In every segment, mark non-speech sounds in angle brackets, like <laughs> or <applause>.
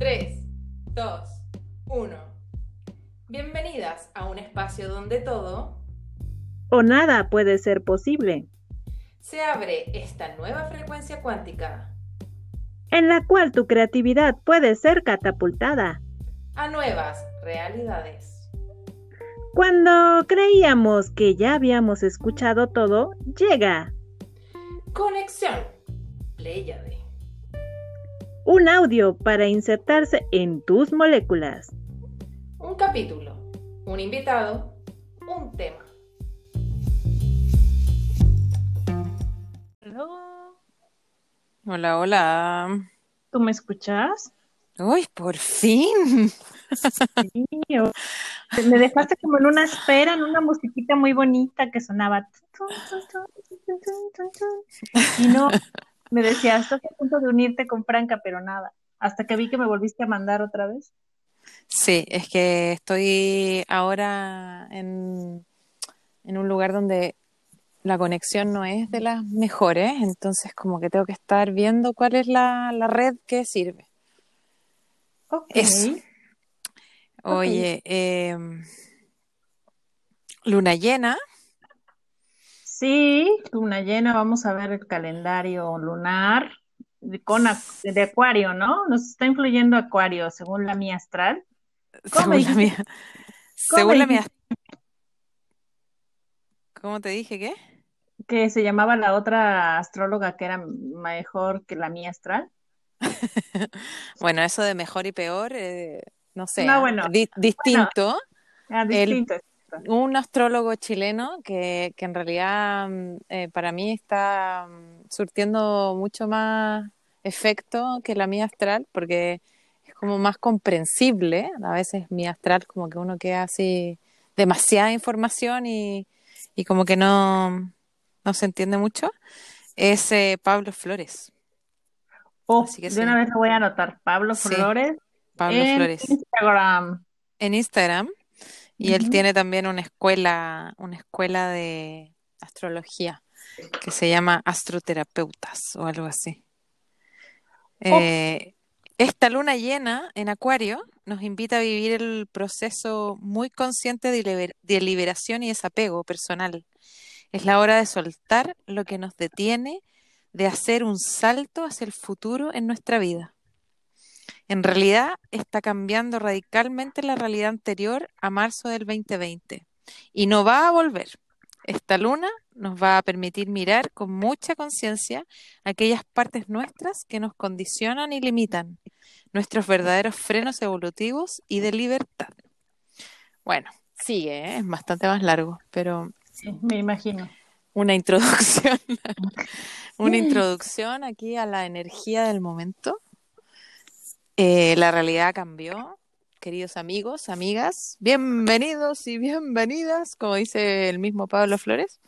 3, 2, 1. Bienvenidas a un espacio donde todo o nada puede ser posible, se abre esta nueva frecuencia cuántica en la cual tu creatividad puede ser catapultada a nuevas realidades. Cuando creíamos que ya habíamos escuchado todo, llega Conexión Pléyade. Un audio para insertarse en tus moléculas. Un capítulo, un invitado, un tema. Hola, hola. ¿Tú me escuchas? Uy, por fin. Sí, o- me dejaste como en una espera, en una musiquita muy bonita que sonaba. <laughs> Y no, me decía, estás a punto de unirte con Franca, pero nada. Hasta que vi que me volviste a mandar otra vez. Sí, es que estoy ahora en, en un lugar donde la conexión no es de las mejores, entonces como que tengo que estar viendo cuál es la, la red que sirve. Ok. Eso. Oye, em, luna llena, Sí, luna llena, vamos a ver el calendario lunar de, con, de Acuario, ¿no? Nos está influyendo Acuario, según la mía astral. ¿Cómo me según la mía, según la mía, dijiste ¿cómo te dije qué? que se llamaba la otra astróloga que era mejor que la mía astral? <laughs> Bueno, eso de mejor y peor, eh, no sé, No, bueno, di- distinto. Ah, El- distinto. Un astrólogo chileno que, que en realidad mm, eh, para mí está mm, surtiendo mucho más efecto que la mía astral, porque es como más comprensible. A veces mi astral como que uno queda así demasiada información y, y como que no, no se entiende mucho. Es eh, Pablo Flores. Oh, Así que de sí. una vez lo voy a anotar. Pablo Sí, Flores Pablo en Flores. Instagram. En Instagram. Y él tiene también una escuela, una escuela de astrología que se llama Astroterapeutas o algo así. Eh, esta luna llena en Acuario nos invita a vivir el proceso muy consciente de, liber- de liberación y desapego personal. Es la hora de soltar lo que nos detiene de hacer un salto hacia el futuro en nuestra vida. En realidad está cambiando radicalmente la realidad anterior a marzo del 2020 y no va a volver. Esta luna nos va a permitir mirar con mucha conciencia aquellas partes nuestras que nos condicionan y limitan, nuestros verdaderos frenos evolutivos y de libertad. Bueno, sigue, ¿eh? es bastante más largo, pero Sí, me imagino. una introducción, <laughs> una introducción aquí a la energía del momento. Eh, la realidad cambió, queridos amigos, amigas, bienvenidos y bienvenidas, como dice el mismo Pablo Flores,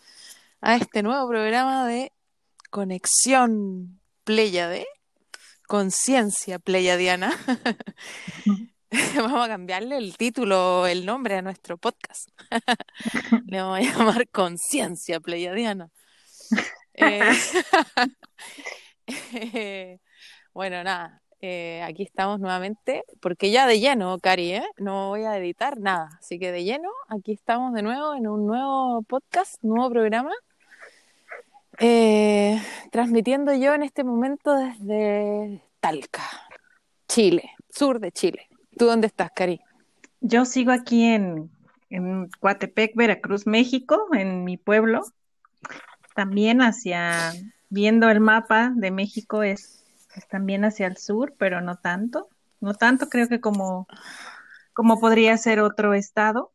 a este nuevo programa de Conexión Pléyade, Conciencia Pleyadiana. <laughs> Vamos a cambiarle el título, el nombre a nuestro podcast. <laughs> Le vamos a llamar Conciencia Pleyadiana. <laughs> Eh, eh, bueno, nada, eh, aquí estamos nuevamente, porque ya de lleno, Cari, ¿eh? No voy a editar nada, así que de lleno, aquí estamos de nuevo en un nuevo podcast, nuevo programa, eh, transmitiendo yo en este momento desde Talca, Chile, sur de Chile. ¿Tú dónde estás, Cari? Yo sigo aquí en, en Coatepec, Veracruz, México, en mi pueblo. También hacia, viendo el mapa de México, es, es también hacia el sur, pero no tanto. No tanto, creo que como, como podría ser otro estado.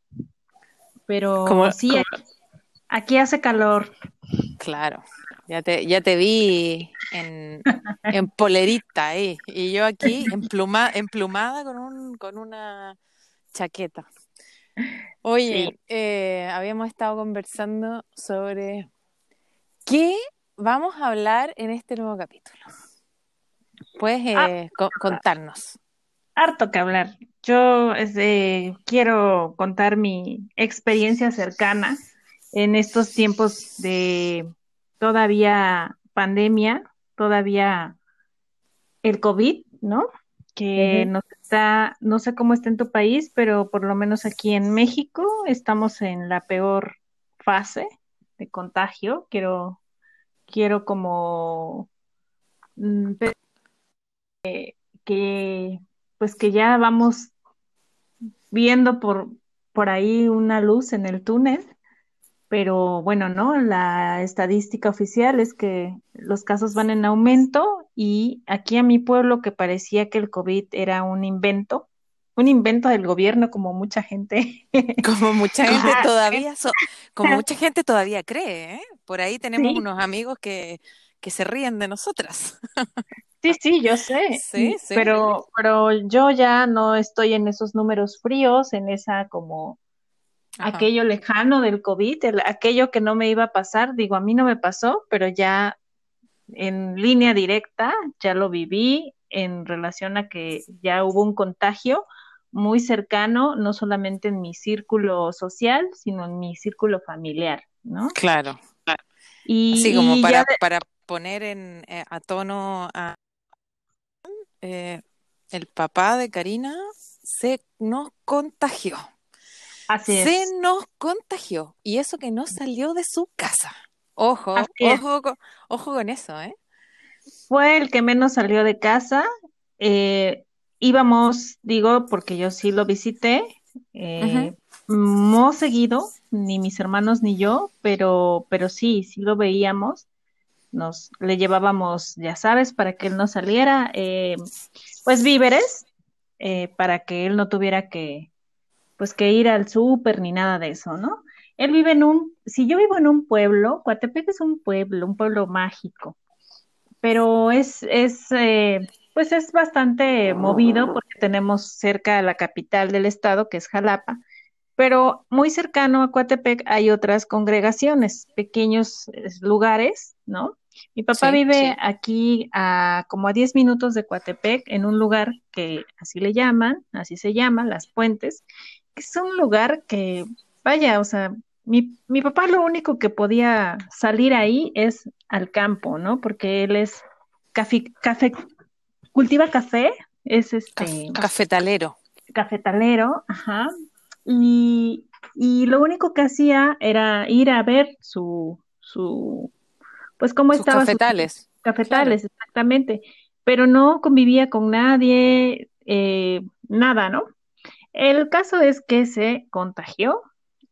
Pero Como- sí, como- aquí, aquí hace calor. Claro, ya te, ya te vi en, <laughs> en polerita ahí, y yo aquí empluma, emplumada con, un, con una chaqueta. Oye, Sí. eh, habíamos estado conversando sobre qué vamos a hablar en este nuevo capítulo. Puedes eh, co- contarnos. Harto que hablar. Yo este, quiero contar mi experiencia cercana en estos tiempos de todavía pandemia, todavía el COVID, ¿no? que nos está, no sé cómo está en tu país, pero por lo menos aquí en México estamos en la peor fase de contagio. Quiero, quiero como que, pues que ya vamos viendo por, por ahí una luz en el túnel, pero bueno, ¿no? La estadística oficial es que los casos van en aumento y aquí a mi pueblo que parecía que el COVID era un invento, un invento del gobierno como mucha gente. <laughs> Como mucha <laughs> gente todavía, como <laughs> mucha gente todavía cree, ¿eh? Por ahí tenemos unos amigos que, que se ríen de nosotras. Sí, sí, yo sé. <laughs> Sí, sí. Pero, pero yo ya no estoy en esos números fríos, en esa como aquello lejano del COVID, aquello que no me iba a pasar, digo, a mí no me pasó, pero ya en línea directa, ya lo viví en relación a que ya hubo un contagio muy cercano, no solamente en mi círculo social, sino en mi círculo familiar, ¿no? Claro, claro. Y, Así como para, para poner en, eh, a tono a, eh, el papá de Karina se nos contagió. Así se nos contagió. Y eso que no salió de su casa. Ojo, ojo, con, ojo con eso, ¿eh? Fue el que menos salió de casa. Eh, íbamos, digo, porque yo sí lo visité, eh, no seguido, ni mis hermanos ni yo, pero, pero sí, sí lo veíamos nos le llevábamos, ya sabes, para que él no saliera, eh, pues víveres, eh, para que él no tuviera que, pues que ir al súper ni nada de eso, ¿no? Él vive en un, si yo vivo en un pueblo, Coatepec es un pueblo, un pueblo mágico, pero es, es, eh, pues es bastante movido porque tenemos cerca a la capital del estado, que es Jalapa, pero muy cercano a Coatepec hay otras congregaciones, pequeños lugares, ¿no? Mi papá vive aquí a como a 10 minutos de Coatepec, en un lugar que así le llaman, así se llama, Las Puentes, que es un lugar que, vaya, o sea, mi, mi papá lo único que podía salir ahí es al campo, ¿no? Porque él es café, café cultiva café, es este... Cafetalero. Cafetalero, ajá. Y, y lo único que hacía era ir a ver su, su pues cómo estaba. Cafetales. cafetales, exactamente. Pero no convivía con nadie, eh, nada, ¿no? El caso es que se contagió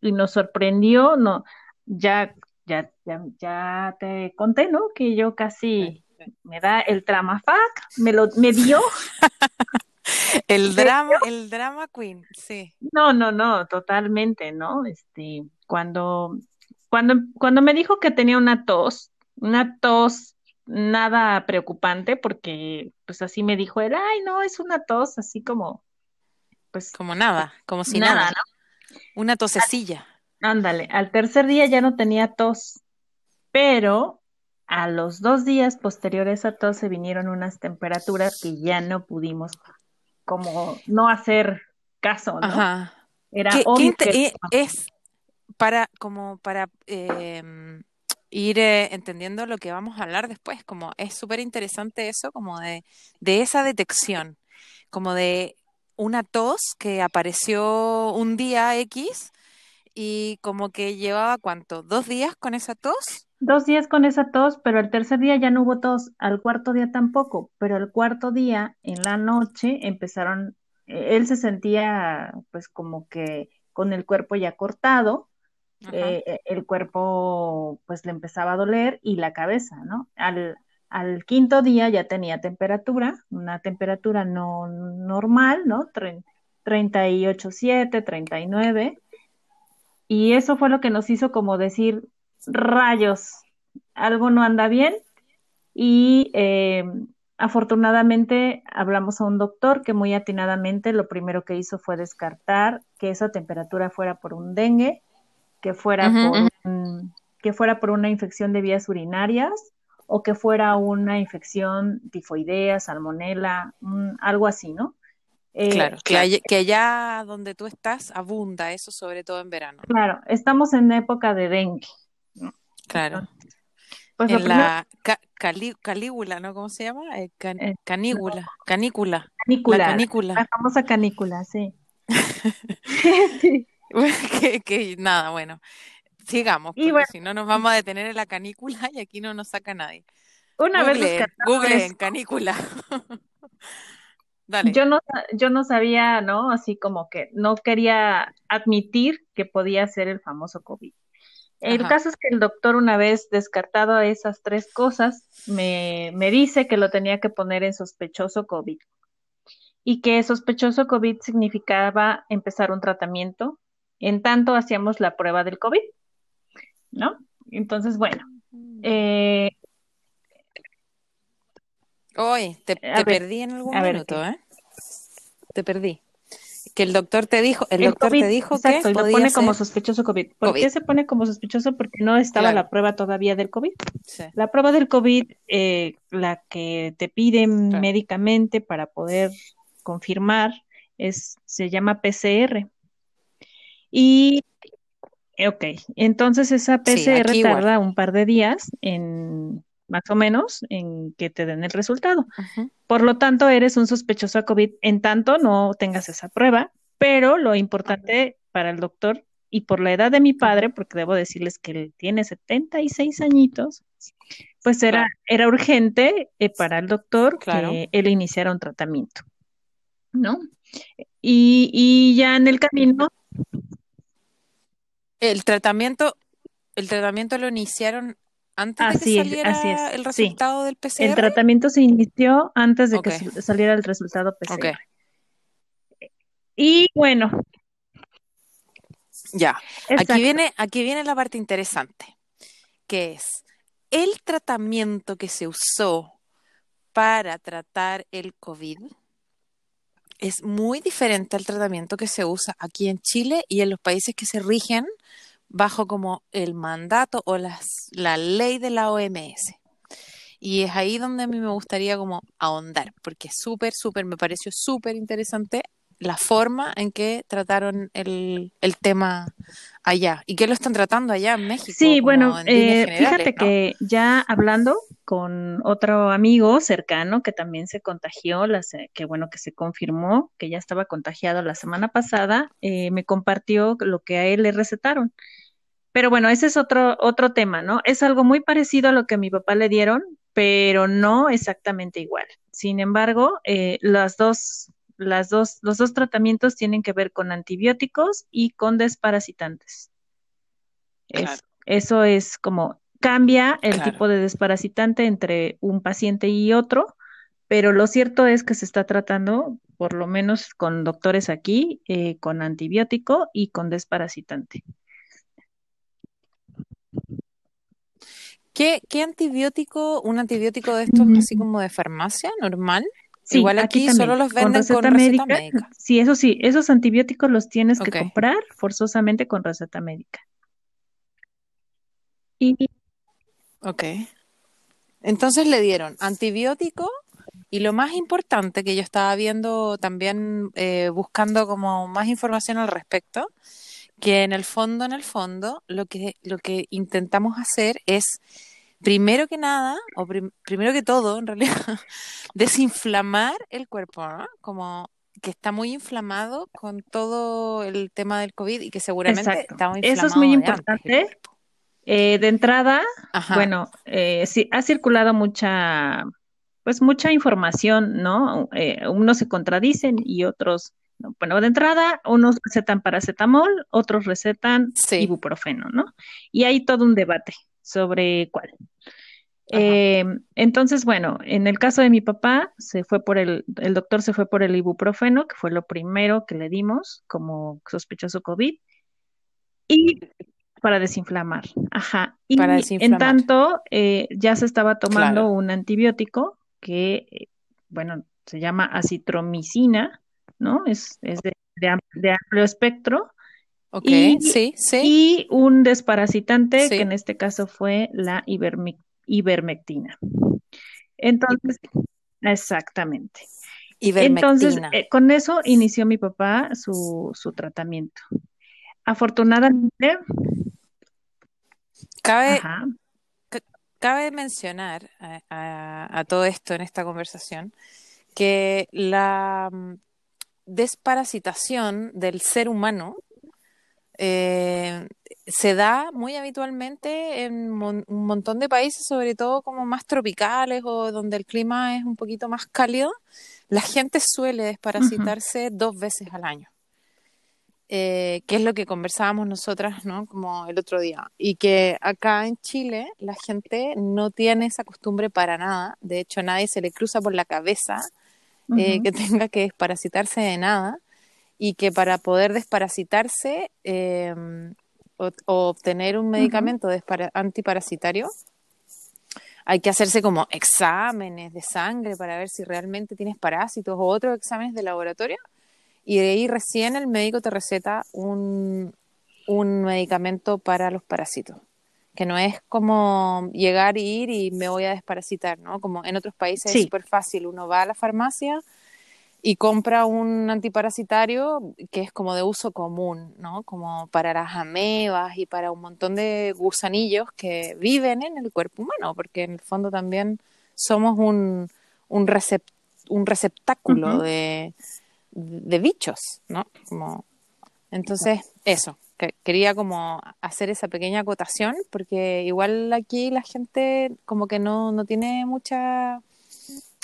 y nos sorprendió, no, ya, ya, ya, ya te conté, ¿no? Que yo casi me da el tramafac, me lo, me dio. <laughs> <laughs> el drama, el drama queen, sí. No, no, no, totalmente, ¿no? Este, cuando, cuando, cuando me dijo que tenía una tos, una tos nada preocupante porque pues así me dijo él, ay no, es una tos así como pues como nada, como si nada, ¿no? Una tosecilla. Ándale, al tercer día ya no tenía tos, pero a los dos días posteriores a tos se vinieron unas temperaturas que ya no pudimos como no hacer caso, ¿no? Ajá. Era obvio que... es para como para eh, ir eh, entendiendo lo que vamos a hablar después, como es súper interesante eso, como de, de esa detección, como de una tos que apareció un día X y como que llevaba cuánto, dos días con esa tos. Dos días con esa tos, pero el tercer día ya no hubo tos, al cuarto día tampoco, pero el cuarto día, en la noche, empezaron, e-, él se sentía pues como que con el cuerpo ya cortado, eh, eh, el cuerpo pues le empezaba a doler y la cabeza, ¿no? Al, al quinto día ya tenía temperatura, una temperatura no normal, ¿no? 38.7, 39. Y eso fue lo que nos hizo como decir, rayos, algo no anda bien. Y eh, afortunadamente hablamos a un doctor que muy atinadamente lo primero que hizo fue descartar que esa temperatura fuera por un dengue que fuera, por, que fuera por una infección de vías urinarias o que fuera una infección tifoidea, salmonela, algo así, ¿no? Eh, claro, que, que, allá donde tú estás abunda eso, sobre todo en verano. Claro, estamos en época de dengue. Claro. Pues en la ca- cali- calígula, ¿no? ¿Cómo se llama? Eh, can- eh, no, canícula, canícula, la canícula, la canícula. famosa canícula, sí. <laughs> Sí. <laughs> Que, que nada, bueno, sigamos, porque bueno, si no nos vamos a detener en la canícula y aquí no nos saca nadie. una vez Googleen, descartado googleen, eso, canícula. <laughs> Dale. yo no, yo no sabía, ¿no? Así como que no quería admitir que podía ser el famoso COVID. El Ajá. caso es que el doctor, una vez descartado esas tres cosas, me, me dice que lo tenía que poner en sospechoso COVID y que sospechoso COVID significaba empezar un tratamiento en tanto hacíamos la prueba del COVID, ¿no? Entonces, bueno, eh, Oye, te, ver, perdí en algún ver minuto. ¿eh? Te perdí. Que el doctor te dijo, el El doctor te dijo que exacto, y lo pone como sospechoso COVID. ¿Por COVID. qué se pone como sospechoso? Porque no estaba Claro, la prueba todavía del COVID. sí, La prueba del COVID, eh, la que te piden claro. médicamente para poder confirmar, es, se llama PCR. Y, ok, entonces esa Sí, PCR igual. tarda un par de días en, más o menos, en que te den el resultado. Por lo tanto, eres un sospechoso a COVID en tanto no tengas esa prueba, pero lo importante para el doctor y por la edad de mi padre, porque debo decirles que él tiene 76 añitos, pues era, Claro, era urgente eh, para el doctor claro. que él iniciara un tratamiento, ¿no? Y, y ya en el camino, El tratamiento, el tratamiento lo iniciaron antes de que así es, así saliera es, el sí. resultado del El PCR. tratamiento se inició antes de que saliera el resultado. PCR. Y bueno, Ya. Aquí viene, aquí viene la parte interesante, que es el tratamiento que se usó para tratar el COVID es muy diferente al tratamiento que se usa aquí en Chile y en los países que se rigen bajo como el mandato o las, la ley de la OMS. Y es ahí donde a mí me gustaría como ahondar, porque súper, súper, me pareció súper interesante la forma en que trataron el, el tema allá y que lo están tratando allá en México, Sí, bueno, eh, fíjate ¿no? que ya hablando con otro amigo cercano que también se contagió, la se- que bueno, que se confirmó que ya estaba contagiado la semana pasada, eh, me compartió lo que a él le recetaron. Pero bueno, ese es otro, otro tema, ¿no? Es algo muy parecido a lo que a mi papá le dieron, pero no exactamente igual. Sin embargo, eh, las dos, las dos, los dos tratamientos tienen que ver con antibióticos y con desparasitantes. Claro, Es, eso es como cambia el claro. tipo de desparasitante entre un paciente y otro, pero lo cierto es que se está tratando, por lo menos con doctores aquí, eh, con antibiótico y con desparasitante. ¿Qué, qué antibiótico, un antibiótico de estos así Mm, como de farmacia normal? Sí, Igual aquí aquí también, solo los con venden receta con receta médica. médica. Sí, eso sí, esos antibióticos los tienes que comprar forzosamente con receta médica. Y ok. Entonces le dieron antibiótico y lo más importante que yo estaba viendo también eh, buscando como más información al respecto, que en el fondo, en el fondo, lo que, lo que intentamos hacer es, primero que nada, o prim- primero que todo, en realidad, <laughs> desinflamar el cuerpo, ¿no? Como que está muy inflamado con todo el tema del COVID y que seguramente exacto, estaba eso es muy inflamado importante. Eh, de entrada, Ajá, bueno, eh, sí, ha circulado mucha, pues mucha información, ¿no? Eh, unos se contradicen y otros. Bueno, de entrada, unos recetan paracetamol, otros recetan sí, ibuprofeno, ¿no? Y hay todo un debate sobre cuál. Eh, entonces, bueno, en el caso de mi papá, se fue por el, el doctor se fue por el ibuprofeno, que fue lo primero que le dimos como sospechoso COVID, y para desinflamar, ajá. para Y en desinflamar, tanto, eh, ya se estaba tomando claro. un antibiótico que, eh, bueno, se llama acitromicina, ¿no? Es, es de, de am- de amplio espectro. Ok, Y, sí, sí, y un desparasitante, que en este caso fue la ivermic- ivermectina. Entonces, exactamente. Entonces, Ivermectina. eh, con eso inició mi papá su, su tratamiento. Afortunadamente, Cabe, cabe mencionar a, todo esto en esta conversación que la mm, desparasitación del ser humano eh, se da muy habitualmente en un montón de países, sobre todo como más tropicales o donde el clima es un poquito más cálido, la gente suele desparasitarse dos veces al año. Eh, que es lo que conversábamos nosotras, ¿no? Como el otro día. Y que acá en Chile la gente no tiene esa costumbre para nada. De hecho, a nadie se le cruza por la cabeza eh, que <laughs> tenga que desparasitarse de nada. Y que para poder desparasitarse em, o, obtener un medicamento antiparasitario, hay que hacerse como exámenes de sangre para ver si realmente tienes parásitos o otros exámenes de laboratorio y de ahí recién el médico te receta un, medicamento para los parásitos, que no es como llegar y ir y me voy a desparasitar, ¿no? Como en otros países es súper fácil, uno va a la farmacia y compra un antiparasitario que es como de uso común, ¿no? Como para las amebas y para un montón de gusanillos que viven en el cuerpo humano, porque en el fondo también somos un, un, un receptáculo de de bichos, ¿no? Como, entonces, eso, que quería como hacer esa pequeña acotación, porque igual aquí la gente como que no, no tiene mucha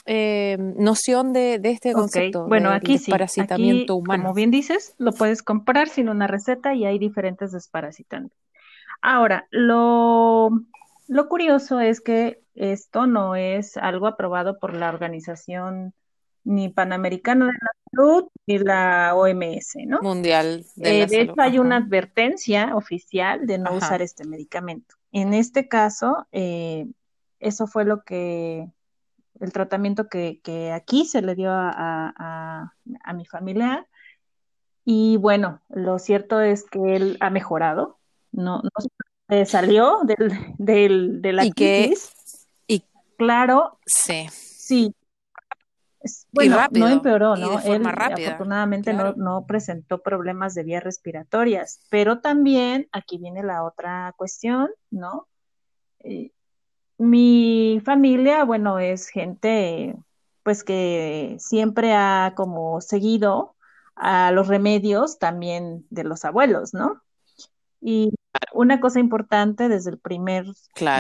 eh, noción de, este concepto. Bueno, aquí sí, parasitamiento humano. Como bien dices, lo puedes comprar sin una receta y hay diferentes desparasitantes. Ahora, lo, lo curioso es que esto no es algo aprobado por la Organización ni Panamericana de la Salud ni la OMS, ¿no? Mundial. De, eh, hecho, hay una advertencia oficial de no usar este medicamento. En este caso, eh, eso fue lo que, el tratamiento que, aquí se le dio a, mi familia. Y bueno, lo cierto es que él ha mejorado, no, no salió del, del, de la ¿Y crisis. y claro, sí. sí, bueno, no empeoró, ¿no? Él afortunadamente no, no, presentó problemas de vías respiratorias, pero también aquí viene la otra cuestión, ¿no? Eh, mi familia, bueno, es gente pues que siempre ha como seguido a los remedios también de los abuelos, ¿no? Y una cosa importante desde el primer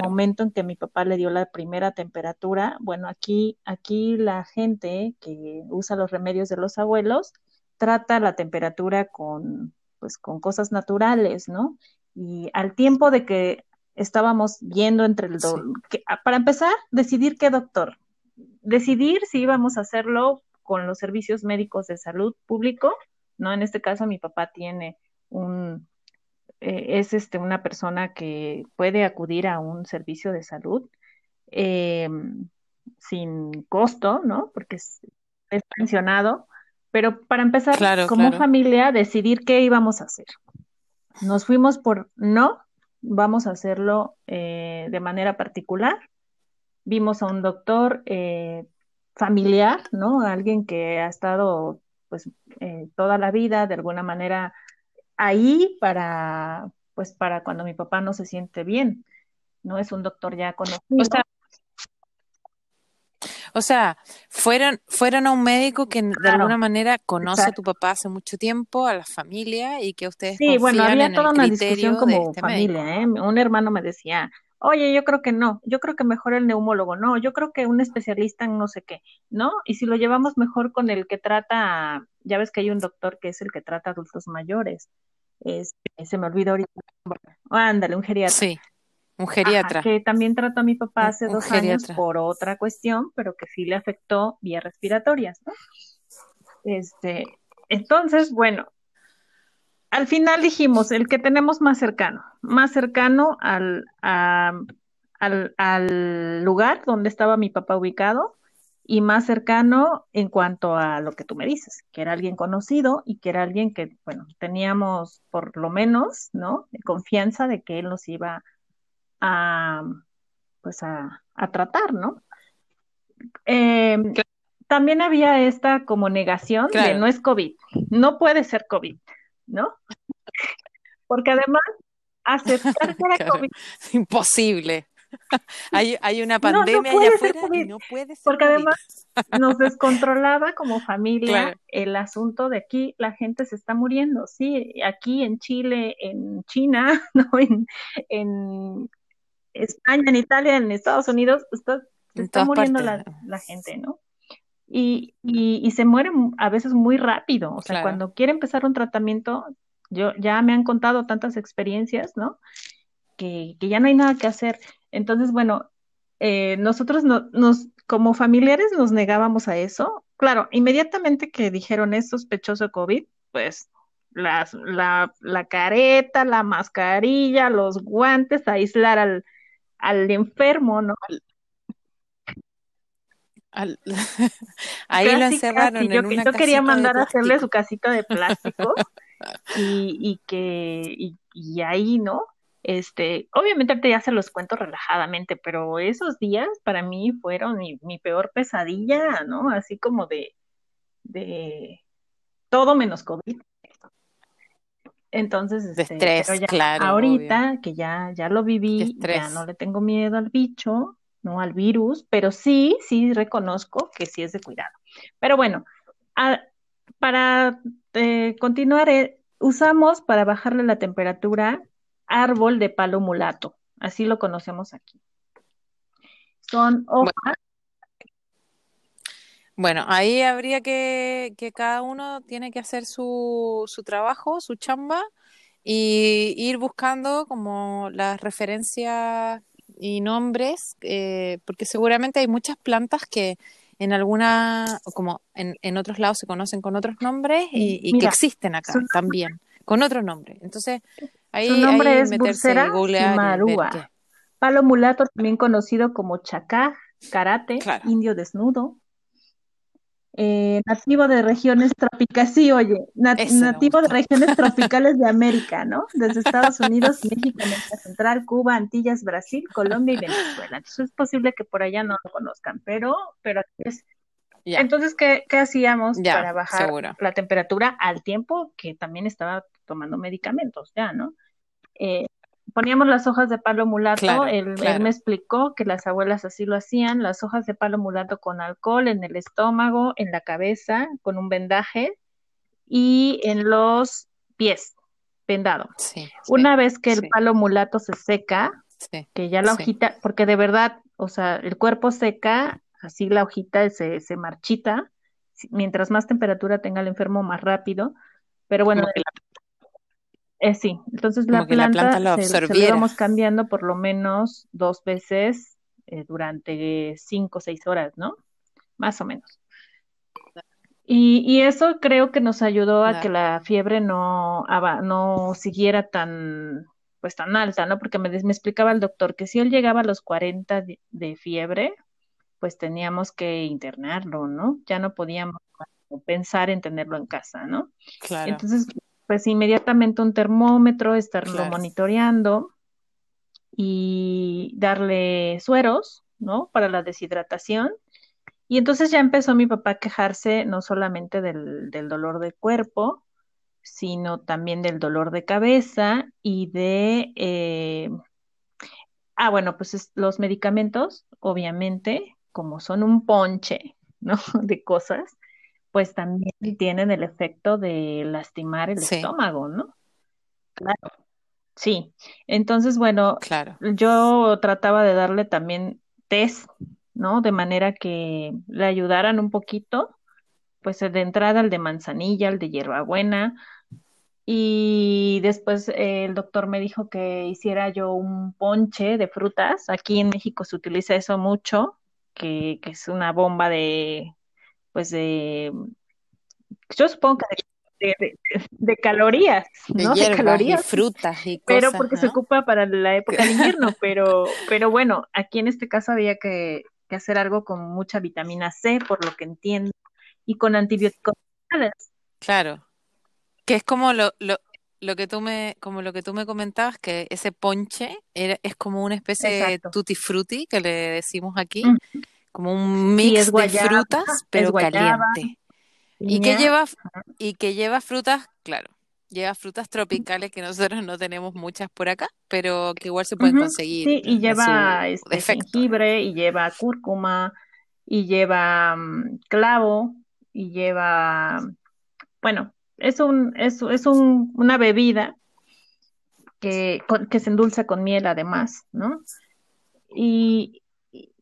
momento en que mi papá le dio la primera temperatura, bueno, aquí, aquí la gente que usa los remedios de los abuelos trata la temperatura con, pues, con cosas naturales, ¿no? Y al tiempo de que estábamos viendo entre el para empezar, decidir qué doctor, decidir si íbamos a hacerlo con los servicios médicos de salud público, ¿no? En este caso mi papá tiene un eh, es este, una persona que puede acudir a un servicio de salud eh, sin costo, ¿no? Porque es, pensionado, pero para empezar, como familia, decidir qué íbamos a hacer. Nos fuimos por no, vamos a hacerlo eh, de manera particular. Vimos a un doctor familiar, ¿no? Alguien que ha estado pues toda la vida de alguna manera ahí para, pues para cuando mi papá no se siente bien, no es un doctor ya conocido. O sea, fueron, fueron a un médico que de alguna manera conoce a tu papá hace mucho tiempo, a la familia y que ustedes Sí, bueno, había toda una discusión como este familia, ¿eh? Un hermano me decía, oye, yo creo que no, yo creo que mejor el neumólogo, no, yo creo que un especialista en no sé qué, ¿no? Y si lo llevamos mejor con el que trata, ya ves que hay un doctor que es el que trata adultos mayores, se me olvidó ahorita, ándale, un geriatra. Sí, un geriatra. que también trató a mi papá hace dos años por otra cuestión, pero que sí le afectó vías respiratorias, ¿no? Este, entonces, bueno, al final dijimos, el que tenemos más cercano, más cercano al, al, al lugar donde estaba mi papá ubicado y más cercano en cuanto a lo que tú me dices, que era alguien conocido y que era alguien que, bueno, teníamos por lo menos, ¿no? confianza de que él nos iba a, pues a, tratar, ¿no? Em, también había esta como negación de no es COVID, no puede ser COVID, ¿no? <laughs> Porque además aceptar que era COVID. Imposible. <laughs> hay, hay una No, no pandemia allá afuera y no puede ser porque COVID. además nos <laughs> descontrolaba como familia Claro. el asunto de aquí la gente se está muriendo, sí, aquí en Chile, en China, <laughs> no, en, en España, en Italia, en Estados Unidos, está- se está muriendo la, la gente, ¿no? Y, y, y se mueren a veces muy rápido, o sea, Claro. cuando quiere empezar un tratamiento, yo ya me han contado tantas experiencias, ¿no? Que, que ya no hay nada que hacer. Entonces, bueno, eh, nosotros no- nos, como familiares nos negábamos a eso. Claro, inmediatamente que dijeron es sospechoso COVID, pues las, la, la careta, la mascarilla, los guantes, aislar al, al enfermo, ¿no? Al- <laughs> Ahí lo encerraron casi. Yo, en una yo quería mandar a hacerle su casita de plástico <laughs> y, y que y, y ahí, ¿no? Este, obviamente ahorita ya se los cuento relajadamente, pero esos días para mí fueron mi, mi peor pesadilla, ¿no? Así como de, de todo menos COVID. Entonces, De este, estrés, pero ya claro, ahorita que ya, ya lo viví, ya no le tengo miedo al bicho, no al virus, pero sí, sí reconozco que sí es de cuidado. Pero bueno, a- para eh, continuar, eh, usamos para bajarle la temperatura árbol de palo mulato, así lo conocemos aquí. Son hojas, bueno, ahí habría que, que cada uno tiene que hacer su, su trabajo, su chamba, y ir buscando como las referencias y nombres, eh, porque seguramente hay muchas plantas que en alguna, como en, en otros lados se conocen con otros nombres y, y que existen acá también, con otro nombre. Entonces, su nombre ahí es Bursera qué. Palo mulato, también conocido como chacá, karate, Claro, indio desnudo, eh, nativo de regiones tropicales, sí, oye, ese nativo de regiones <laughs> tropicales de América, ¿no? Desde Estados Unidos, México, América Central, Cuba, Antillas, Brasil, Colombia y Venezuela. Entonces es posible que por allá no lo conozcan, pero, pero aquí es. Ya, Entonces, ¿qué, qué hacíamos para bajar seguro. la temperatura al tiempo que también estaba tomando medicamentos, ya, ¿no? Eh, poníamos las hojas de palo mulato, Claro, él, él me explicó que las abuelas así lo hacían, las hojas de palo mulato con alcohol en el estómago, en la cabeza, con un vendaje y en los pies, vendado. Sí, sí, Una vez que el sí, palo mulato se seca, que ya la hojita, porque de verdad, o sea, el cuerpo seca, así la hojita se, se marchita, mientras más temperatura tenga el enfermo, más rápido, pero bueno, Como que la, eh, sí, entonces la que la planta planta lo se, se lo absorbiera. íbamos cambiando por lo menos dos veces eh, durante cinco o seis horas, ¿no? Más o menos. Y, y eso creo que nos ayudó a que la fiebre no, no siguiera tan, pues tan alta, ¿no? Porque me, me explicaba el doctor que si él llegaba a los 40 de, de fiebre, pues teníamos que internarlo, ¿no? Ya no podíamos pensar en tenerlo en casa, ¿no? claro, Entonces, pues inmediatamente un termómetro, estarlo claro. monitoreando y darle sueros, ¿no? Para la deshidratación. Y entonces ya empezó mi papá a quejarse no solamente del, del dolor de cuerpo, sino también del dolor de cabeza y de, eh, ah, bueno, pues es- los medicamentos, obviamente, como son un ponche, ¿no? <laughs> De cosas, pues también tienen el efecto de lastimar el Sí, estómago, ¿no? Claro, sí. Entonces, bueno, claro, yo trataba de darle también test, ¿no? De manera que le ayudaran un poquito, pues de entrada el de manzanilla, el de hierbabuena, y después eh, el doctor me dijo que hiciera yo un ponche de frutas. Aquí en México se utiliza eso mucho, que, que es una bomba de, pues de, yo supongo que de, de- de- de calorías, de ¿no? De hierbas y calorías, frutas y pero cosas, porque se ocupa para la época del invierno, <laughs> pero, pero bueno, aquí en este caso había que, que hacer algo con mucha vitamina C, por lo que entiendo, y con antibióticos. Claro, que es como lo, lo, lo que tú me, como lo que tú me comentabas, que ese ponche era, es como una especie de tutti frutti que le decimos aquí. Como un Sí, mix de frutas, pero caliente. Y que lleva, y que lleva frutas, claro, Lleva frutas tropicales que nosotros no tenemos muchas por acá, pero que igual se pueden conseguir. Sí, y lleva este, jengibre, y lleva cúrcuma, y lleva mm, clavo, y lleva, bueno, es un, es, es un, una bebida que, que se endulza con miel además, ¿no? Y,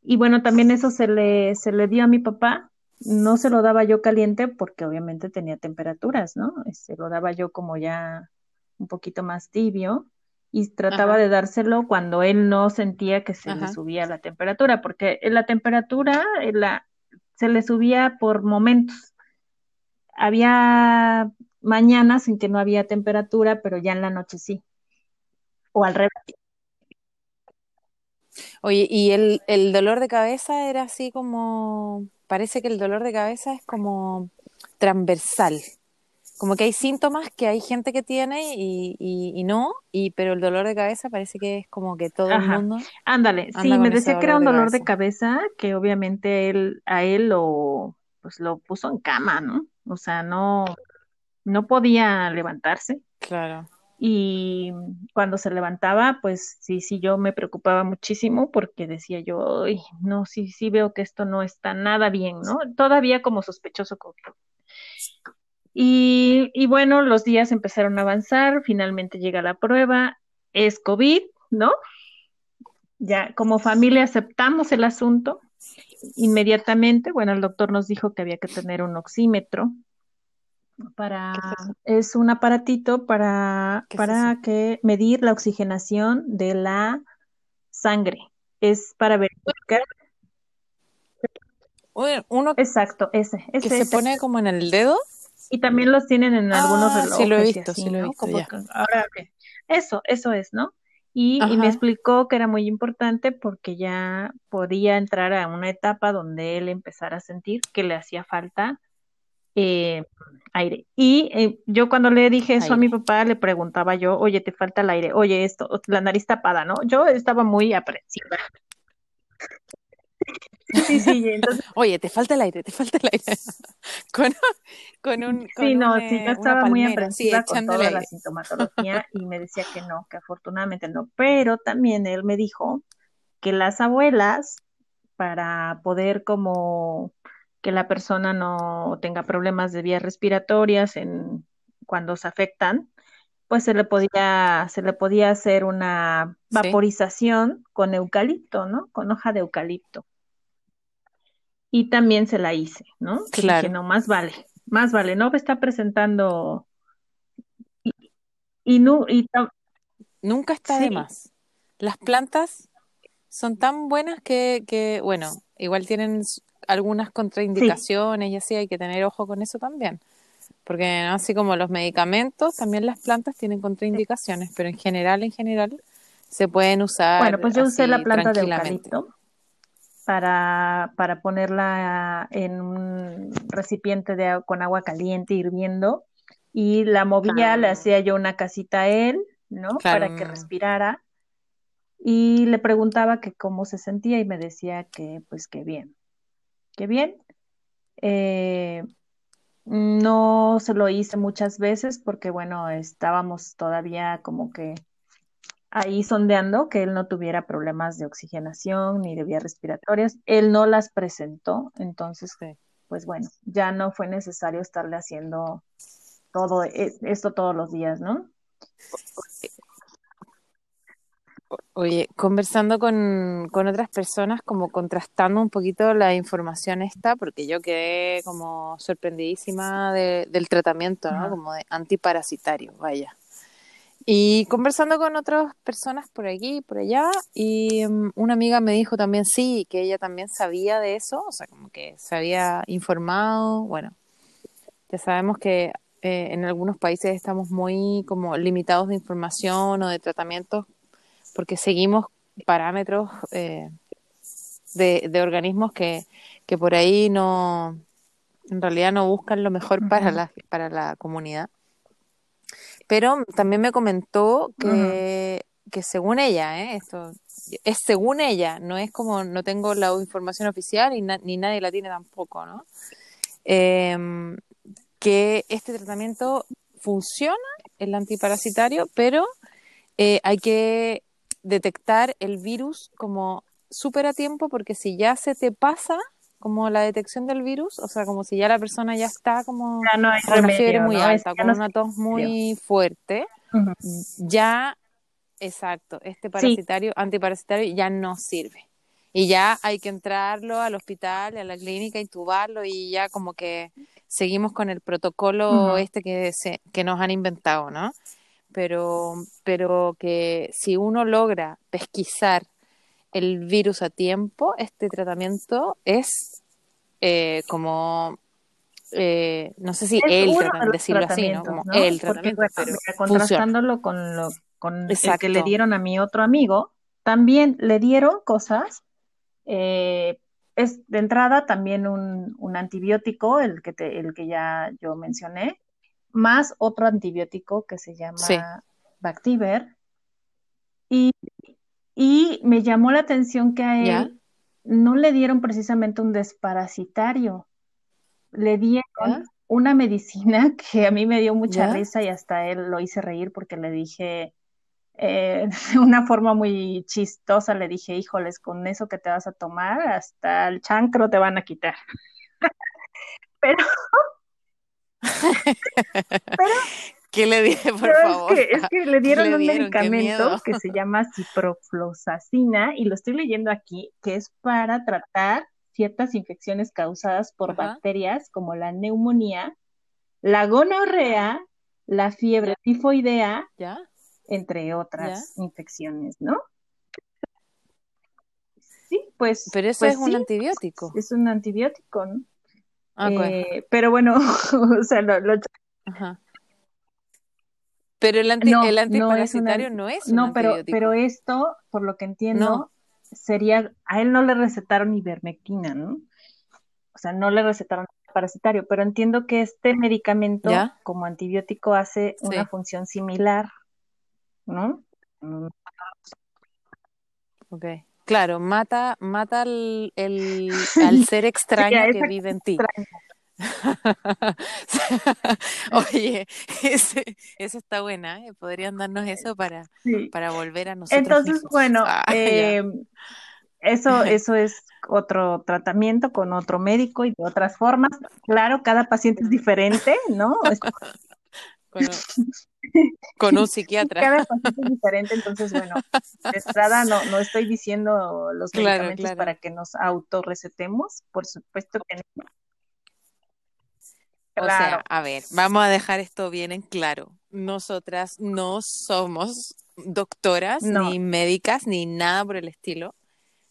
y bueno, también eso se le, se le dio a mi papá no se lo daba yo caliente porque obviamente tenía temperaturas, ¿no? Se este, lo daba yo como ya un poquito más tibio y trataba de dárselo cuando él no sentía que se le subía la temperatura, porque la temperatura la, se le subía por momentos. Había mañanas en que no había temperatura, pero ya en la noche sí. O al revés. Oye, ¿y el, el dolor de cabeza era así como parece que el dolor de cabeza es como transversal. Como que hay síntomas que hay gente que tiene y, y, no, y pero el dolor de cabeza parece que es como que todo el mundo. Ándale, sí, me decía que era un dolor de cabeza, que obviamente él, a él lo, pues lo puso en cama, ¿no? O sea, no, no podía levantarse. Claro. Y cuando se levantaba, pues sí, sí, yo me preocupaba muchísimo porque decía yo, Ay, no, sí, sí veo que esto no está nada bien, ¿no? Todavía como sospechoso. Y, y bueno, los días empezaron a avanzar, finalmente llega la prueba, es COVID, ¿no? Ya como familia aceptamos el asunto inmediatamente. Bueno, el doctor nos dijo que había que tener un oxímetro para es, un aparatito para para que medir la oxigenación de la sangre. Es para verificar. Uno Exacto, ese, ese que se pone como en el dedo. Y también los tienen en algunos relojes. Ah, sí lo he visto, sí lo he visto. ahora, Eso, eso es, ¿no? Y, y, me explicó que era muy importante porque ya podía entrar a una etapa donde él empezara a sentir que le hacía falta eh, aire. Y eh, yo cuando le dije eso a mi papá, le preguntaba yo, oye, te falta el aire, oye, esto, la nariz tapada, ¿no? Yo estaba muy aprensiva. Sí, sí, entonces... <laughs> Oye, te falta el aire, te falta el aire. <laughs> con, con un... sí, no, sí, yo estaba muy aprensiva con toda la sintomatología <laughs> y me decía que no, que afortunadamente no. Pero también él me dijo que las abuelas, para poder como que la persona no tenga problemas de vías respiratorias en, cuando se afectan, pues se le podía, se le podía hacer una vaporización con eucalipto, ¿no? Con hoja de eucalipto. Y también se la hice, ¿no? Claro. Que no, más vale, más vale, no está presentando y, y, nunca está de más. Las plantas son tan buenas que, que, bueno, igual tienen algunas contraindicaciones y así hay que tener ojo con eso también. Porque así como los medicamentos, también las plantas tienen contraindicaciones, pero en general, en general, se pueden usar. Bueno, pues yo usé la planta de eucalipto para, para ponerla en un recipiente de, con agua caliente hirviendo y la movía, le hacía yo una casita a él, ¿no? Para que respirara y le preguntaba que cómo se sentía y me decía que pues que bien qué bien. Eh, no se lo hice muchas veces porque, bueno, estábamos todavía como que ahí sondeando que él no tuviera problemas de oxigenación ni de vías respiratorias. Él no las presentó, entonces, pues bueno, ya no fue necesario estarle haciendo todo e, esto todos los días, ¿no? Oye, conversando con, otras personas, como contrastando un poquito la información esta, porque yo quedé como sorprendidísima del tratamiento, ¿no? Como de antiparasitario, vaya. Y conversando con otras personas por aquí por allá, y mm, una amiga me dijo también sí, que ella también sabía de eso, o sea, como que se había informado, bueno, ya sabemos que eh, en algunos países estamos muy como limitados de información o de tratamientos porque seguimos parámetros eh, de, organismos que, que por ahí no, en realidad no buscan lo mejor para la, para la comunidad. Pero también me comentó que, que según ella, ¿eh? esto es según ella, no es como no tengo la información oficial y ni nadie la tiene tampoco, ¿no? Em, que este tratamiento funciona el antiparasitario, pero eh, hay que detectar el virus como súper a tiempo porque si ya se te pasa como la detección del virus, o sea, como si ya la persona ya está como Ya no hay con una remedio, fiebre muy ¿no? alta, con no una tos muy fuerte, ya, exacto, este parasitario, antiparasitario ya no sirve. Y ya hay que entrarlo al hospital, a la clínica, intubarlo y ya como que seguimos con el protocolo este que, se, que nos han inventado, ¿no? Pero, pero que si uno logra pesquisar el virus a tiempo, este tratamiento es eh, como, eh, no sé si Es el tratamiento, decirlo así, ¿no? Como ¿no? el Porque, tratamiento, bueno, pero funciona. contrastándolo con, lo, con el que le dieron a mi otro amigo, también le dieron cosas. eh, es de entrada también un, un antibiótico, el que, te- el que ya yo mencioné, más otro antibiótico que se llama Sí. Bactiver. Y, y me llamó la atención que a ¿Ya? él no le dieron precisamente un desparasitario, le dieron ¿Ya? una medicina <laughs> que a mí me dio mucha ¿Ya? risa y hasta él lo hice reír porque le dije, eh, <laughs> de una forma muy chistosa, le dije, híjoles, con eso que te vas a tomar, hasta el chancro te van a quitar. <laughs> Pero, pero, <laughs> ¿Qué le dije, por es favor? que, es que le ¿Qué dieron le un dieron? Medicamento que se llama ciprofloxacina y lo estoy leyendo aquí, que es para tratar ciertas infecciones causadas por Ajá. bacterias como la neumonía, la gonorrea, la fiebre tifoidea, ¿Ya? entre ¿Ya? otras infecciones, ¿no? Sí, pues, Pero eso pues es un antibiótico. es un antibiótico, ¿no? Ah, Eh, pero bueno, <laughs> o sea, lo, lo- ajá. Pero el, anti- no, el no es un, antiparasitario an- no es un no, pero, pero esto, por lo que No. entiendo, sería, a él no le recetaron ivermectina, ¿no? O sea, no le recetaron parasitario, pero entiendo que este medicamento ¿Ya? como antibiótico hace una función similar, ¿no? Ok. Claro, mata, mata al, el- <laughs> al ser extraño que vive en ti. <laughs> Oye, ese, esa está buena, ¿eh? Podrían darnos eso para, Sí. para volver a nosotros Entonces, mismos. bueno, Ah, eh, eso, eso es otro tratamiento con otro médico y de otras formas. Claro, cada paciente es diferente, ¿no? <laughs> Con un, con un psiquiatra. Cada paciente es diferente, entonces, bueno, de entrada no, no estoy diciendo los Claro, medicamentos claro. para que nos autorrecetemos, por supuesto que no. O Claro, sea, a ver, vamos a dejar esto bien en claro. Nosotras no somos doctoras, no, ni médicas, ni nada por el estilo.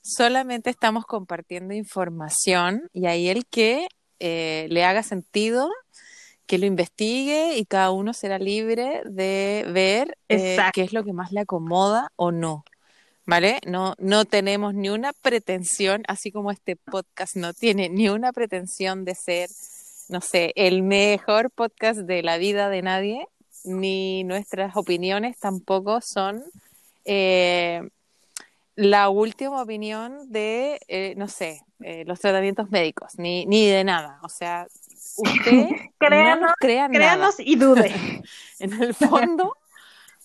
Solamente estamos compartiendo información y ahí el que eh, le haga sentido, que lo investigue y cada uno será libre de ver eh, qué es lo que más le acomoda o no. ¿Vale? No, no tenemos ni una pretensión, así como este podcast no tiene ni una pretensión de ser, no sé, el mejor podcast de la vida de nadie, ni nuestras opiniones tampoco son eh, la última opinión de, eh, no sé, eh, los tratamientos médicos, ni, ni de nada. O sea, usted no Créanos, nos crea nada. créanos y dude. <laughs> En el fondo,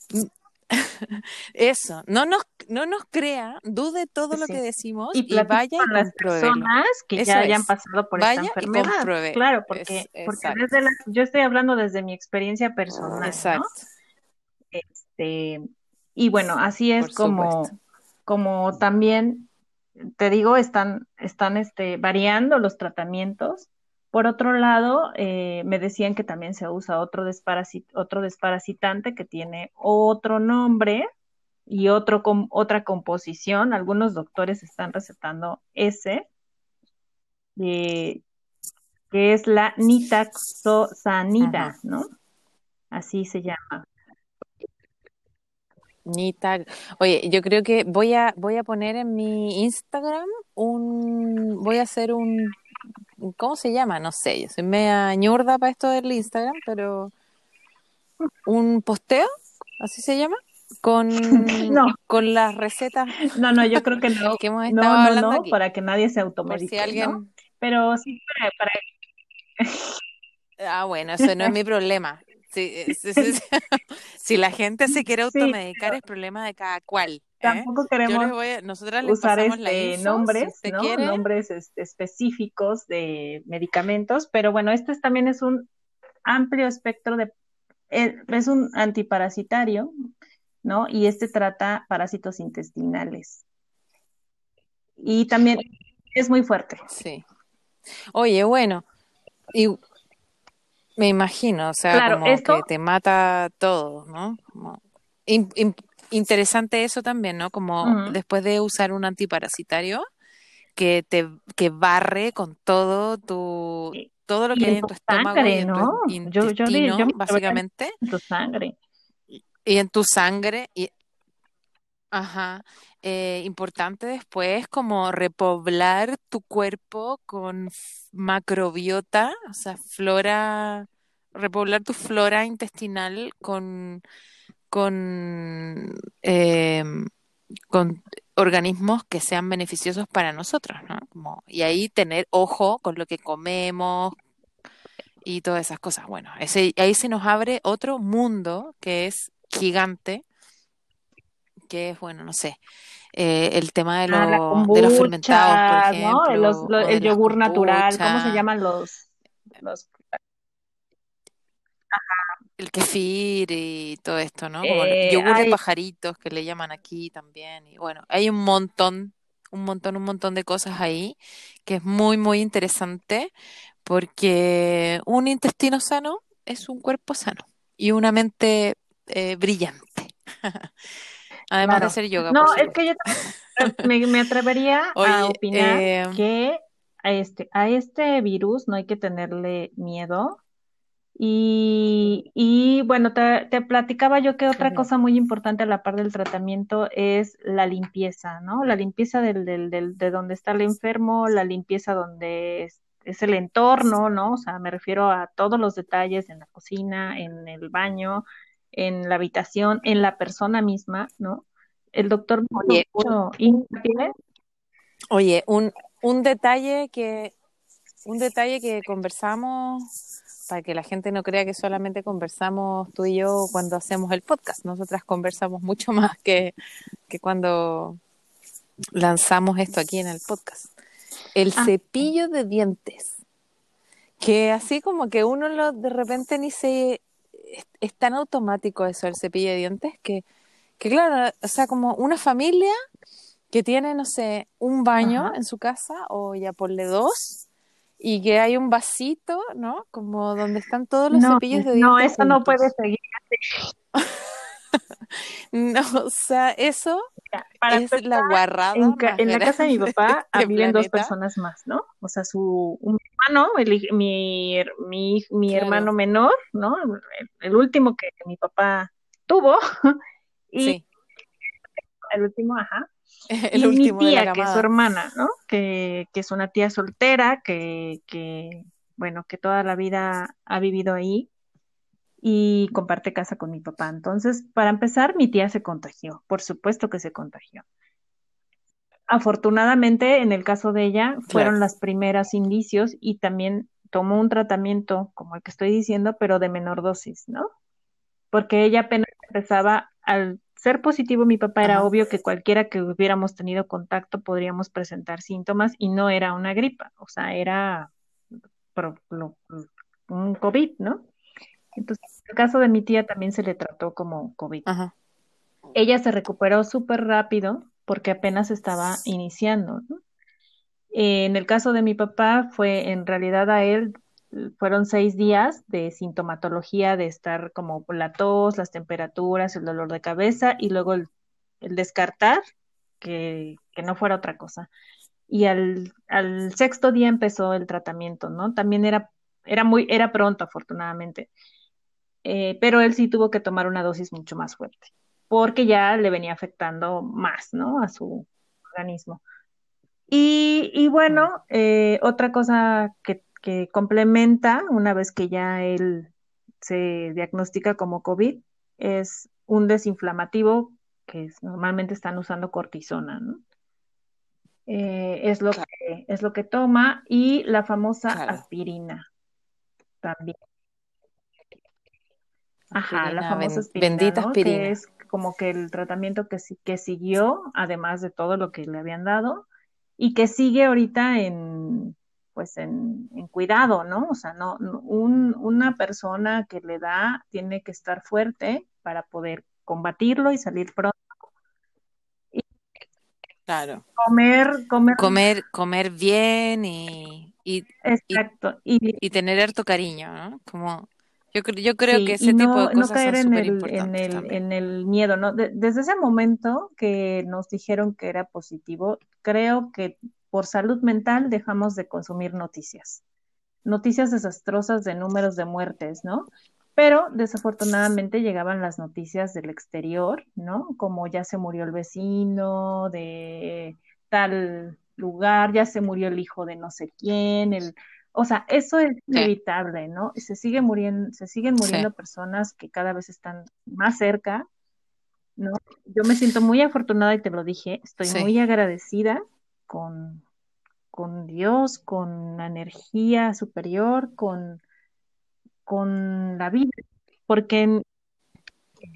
<laughs> eso, no nos, no nos crea, dude todo lo que decimos Y y vaya y con las compruébelo. personas que Eso ya hayan pasado por esta Vaya y enfermedad. Claro, porque, Es, porque exacto, desde la, yo estoy hablando desde mi experiencia personal, ¿no? exacto, Este, y bueno, así es por como, supuesto. como también, te digo, están, están este, variando los tratamientos. Por otro lado, eh, me decían que también se usa otro, desparasit otro desparasitante que tiene otro nombre y otro com otra composición. Algunos doctores están recetando ese, eh, que es la nitaxosanida. ¿no? Así se llama. Ni tag. Oye, yo creo que voy a, voy a poner en mi Instagram un, voy a hacer un, ¿cómo se llama? No sé, yo soy media ñurda para esto del Instagram, pero un posteo, así se llama, con, <laughs> No, con las recetas no, no, yo creo que <laughs> no. que hemos No, estado no, hablando no, aquí, para que nadie se si automedique, ¿no? alguien, Pero sí para, para... ah, bueno, eso no es mi problema. Sí. <laughs> Si la gente se quiere Sí, automedicar, es problema de cada cual, ¿eh? Tampoco Yo queremos voy a, nosotras usar este nombres, ¿no? Nombres este, específicos de medicamentos, pero bueno, este es- también es un amplio espectro de, eh, es un antiparasitario, ¿no? Y este trata parásitos intestinales. Y también es muy fuerte. Sí. Oye, bueno, y me imagino, o sea, Claro, como que te mata todo, ¿no? Como in- in- interesante eso también, ¿no? Como después de usar un antiparasitario que te que barre con todo tu todo lo que hay en tu estómago y en tu ¿no? in- Yo, yo, yo intestino, decir básicamente, en tu sangre. y en tu sangre y Ajá. Eh, importante después como repoblar tu cuerpo con macrobiota, o sea, flora, repoblar tu flora intestinal con, con, em, con organismos que sean beneficiosos para nosotros, ¿no? Como, y ahí tener ojo con lo que comemos y todas esas cosas. Bueno, ese, ahí se nos abre otro mundo que es gigante, que es, bueno, no sé eh, el tema de, Ah, lo- de los fermentados, por kombucha, ¿no? Los, ejemplo, lo- o de el yogur natural, ¿cómo se kombucha, llaman los, los el kefir y todo esto, ¿no? Como eh, yogur de pajaritos que le llaman aquí también. Y bueno, hay un montón, un montón, un montón de cosas ahí que es muy, muy interesante porque un intestino sano es un cuerpo sano y una mente eh, brillante. <laughs> Además de hacer yoga, No, es que yo me, me atrevería <laughs> a opinar eh, que a este, a este virus no hay que tenerle miedo. Y, y bueno, te, te platicaba yo que otra cosa muy importante a la par del tratamiento es la limpieza, ¿no? La limpieza del, del, del- de donde está el enfermo, la limpieza donde es, es el entorno, ¿no? O sea, me refiero a todos los detalles en la cocina, en el baño, en la habitación, en la persona misma, ¿no? El doctor Oye, un, oye, un, un detalle que, un detalle que conversamos para que la gente no crea que solamente conversamos tú y yo cuando hacemos el podcast. Nosotras conversamos mucho <laughs> más que, que cuando lanzamos esto aquí en el podcast. El Ah, cepillo de dientes, que así como que uno lo de repente ni se... Es, es tan automático eso, el cepillo de dientes, que, que claro, o sea, como una familia que tiene, no sé, un baño ajá. en su casa o ya ponle dos y que hay un vasito, ¿no? Como donde están todos los No, cepillos de no, dientes eso no puede juntos. seguir. <laughs> No, o sea, eso Mira, Para es la guarrada en, ca- más en la casa de mi <laughs> papá del viven dos personas más, ¿no? O sea, su un hermano, el mi, mi, mi Claro, hermano menor, ¿no? El, el último que mi papá tuvo, <laughs> y sí, el último, ajá. <laughs> el Y mi último de la tía, que es su hermana, ¿no? Que, que es una tía soltera, que, que, bueno, que toda la vida ha vivido ahí y comparte casa con mi papá. Entonces, para empezar, mi tía se contagió, por supuesto que se contagió. Afortunadamente, en el caso de ella, fueron Claro, los primeros indicios y también tomó un tratamiento como el que estoy diciendo, pero de menor dosis, ¿no? Porque ella apenas empezaba, al ser positivo mi papá, era ajá, obvio que cualquiera que hubiéramos tenido contacto podríamos presentar síntomas y no era una gripa, o sea, era pro- lo- un COVID, ¿no? Entonces, en el caso de mi tía también se le trató como COVID. ajá, Ella se recuperó súper rápido porque apenas estaba iniciando, ¿no? Eh, en el caso de mi papá, fue en realidad a él fueron seis días de sintomatología, de estar como la tos, las temperaturas, el dolor de cabeza y luego el, el descartar que, que no fuera otra cosa. Y al, al sexto día empezó el tratamiento, ¿no? También era, era muy, era pronto, afortunadamente, Eh, pero él sí tuvo que tomar una dosis mucho más fuerte, porque ya le venía afectando más, ¿no? A su organismo. Y, y mm, bueno, eh, otra cosa que, que complementa una vez que ya él se diagnostica como COVID es un desinflamativo que es- normalmente están usando cortisona, ¿no? Eh, es lo claro, que, es lo que toma y la famosa claro. aspirina también. Ajá, la famosa aspirina, bendita aspirina. Que es como que el tratamiento que, que siguió, además de todo lo que le habían dado, y que sigue ahorita en, pues en, cuidado, ¿no? O sea, no, un, una persona que le da tiene que estar fuerte para poder combatirlo y salir pronto. claro. Comer, comer. Comer, comer bien y, y, Exacto. Y, tener harto cariño, ¿no? Como yo, yo creo que ese tipo de cosas no caer en, el, en, el, en el miedo, ¿no? desde ese momento que nos dijeron que era positivo, creo que por salud mental dejamos de consumir noticias. Noticias desastrosas de números de muertes, ¿no? Pero desafortunadamente llegaban las noticias del exterior, ¿no? Como ya se murió el vecino de tal lugar, ya se murió el hijo de no sé quién, el, o sea, eso es inevitable, ¿no? Se sigue muriendo, se siguen muriendo personas que cada vez están más cerca, ¿no? Yo me siento muy afortunada y te lo dije, estoy muy agradecida con, con Dios, con la energía superior, con, con la vida, porque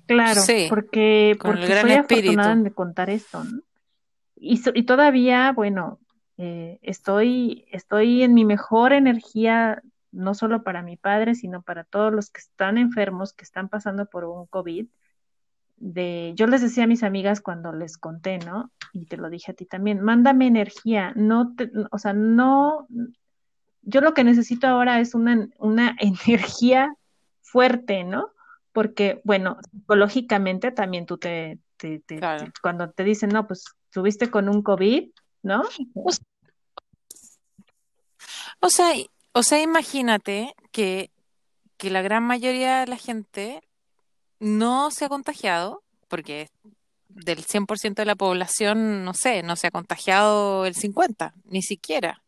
claro, porque, porque soy afortunada de contar esto, ¿no? Y, y todavía, bueno, eh, estoy, estoy en mi mejor energía, no solo para mi padre, sino para todos los que están enfermos, que están pasando por un COVID. De, yo les decía a mis amigas cuando les conté, ¿no? Y te lo dije a ti también, mándame energía, no te, o sea, no, yo lo que necesito ahora es una, una <laughs> energía fuerte, ¿no? Porque, bueno, psicológicamente también tú te, te, cuando te dicen, no, pues tuviste con un COVID, ¿no? O sea, o sea, imagínate que, que la gran mayoría de la gente no se ha contagiado, porque del 100% de la población, no sé, no se ha contagiado el 50, ni siquiera.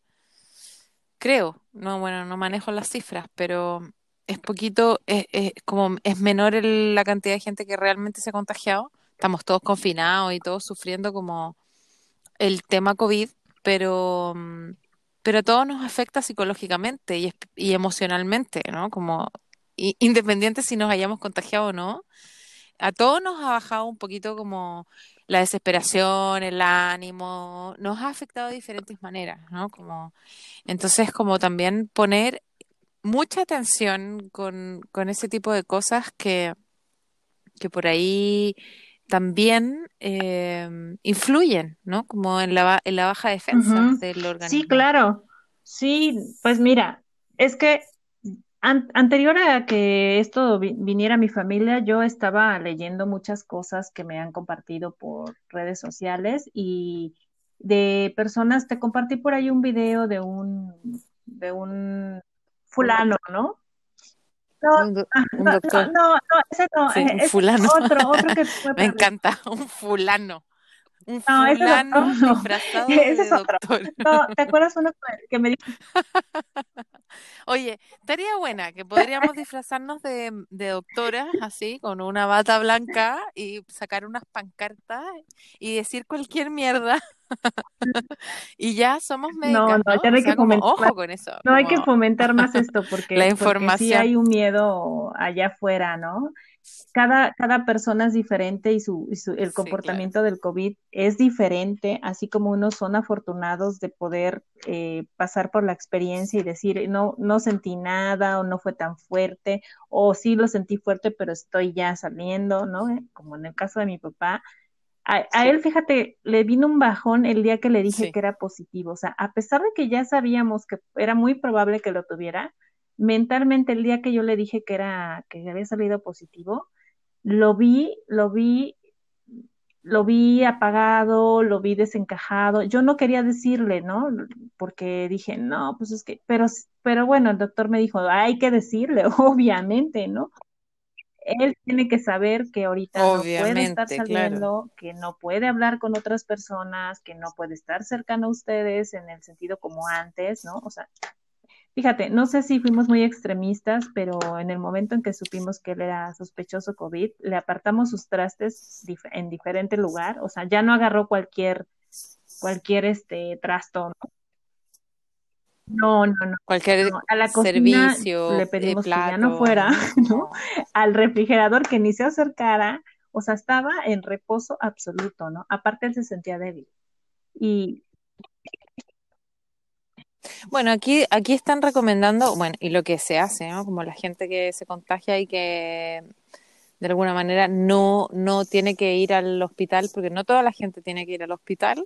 Creo, no, bueno, no manejo las cifras, pero es poquito, es, como es menor la cantidad de gente que realmente se ha contagiado. Estamos todos confinados y todos sufriendo como el tema COVID, pero, pero a nos afecta psicológicamente y, y emocionalmente, ¿no? Como independiente si nos hayamos contagiado o no, a todos nos ha bajado un poquito como la desesperación, el ánimo, nos ha afectado de diferentes maneras, ¿no? Como, entonces, como también poner mucha atención con, con ese tipo de cosas que, que por ahí también eh, influyen, ¿no? Como en la, en la baja defensa del organismo. Sí, claro. Sí, pues mira, es que anterior a que esto viniera a mi familia, yo estaba leyendo muchas cosas que me han compartido por redes sociales y de personas, te compartí por ahí un video de un, de un fulano, ¿no? No, un, doctor. No, no, ese no, sí, un fulano. otro, otro que <laughs> fue Me encanta, un fulano. Un fulano ese es otro. <laughs> No, <laughs> ¿te acuerdas uno que me dijo? Oye, estaría buena que podríamos disfrazarnos de, de doctoras así, con una bata blanca y sacar unas pancartas y decir cualquier mierda. <laughs> y ya somos médicos. No, no, ya no hay que fomentar. Ojo con eso. No hay que fomentar más esto porque, <laughs> la información. sí hay un miedo allá afuera, ¿no? Cada, cada persona es diferente y, su, el comportamiento del COVID es diferente, así como unos son afortunados de poder eh, pasar por la experiencia y decir, no, no sentí nada o no fue tan fuerte, o sí lo sentí fuerte, pero estoy ya saliendo, ¿no? Como en el caso de mi papá, a, él, fíjate, le vino un bajón el día que le dije que era positivo. O sea, a pesar de que ya sabíamos que era muy probable que lo tuviera, mentalmente el día que yo le dije que era, que había salido positivo, lo vi, lo vi, lo vi apagado, lo vi desencajado. Yo no quería decirle, ¿no? Porque dije, no, pues es que, pero, pero bueno, el doctor me dijo, hay que decirle, <laughs> obviamente, ¿no? él tiene que saber que ahorita no puede estar saliendo, que no puede hablar con otras personas, que no puede estar cercano a ustedes en el sentido como antes, ¿no? O sea, fíjate, no sé si fuimos muy extremistas, pero en el momento en que supimos que él era sospechoso COVID, le apartamos sus trastes en diferente lugar, o sea, ya no agarró cualquier cualquier este trasto, ¿no? No, no, no. Cualquier A la cocina servicio, le eh, pedimos que ya no fuera, ¿no? <laughs> no. Al refrigerador que ni se acercara, o sea, estaba en reposo absoluto, ¿no? Aparte él se sentía débil. Y Bueno, aquí, aquí están recomendando, bueno, y lo que se hace, ¿no? Como la gente que se contagia y que de alguna manera no, no tiene que ir al hospital, porque no toda la gente tiene que ir al hospital,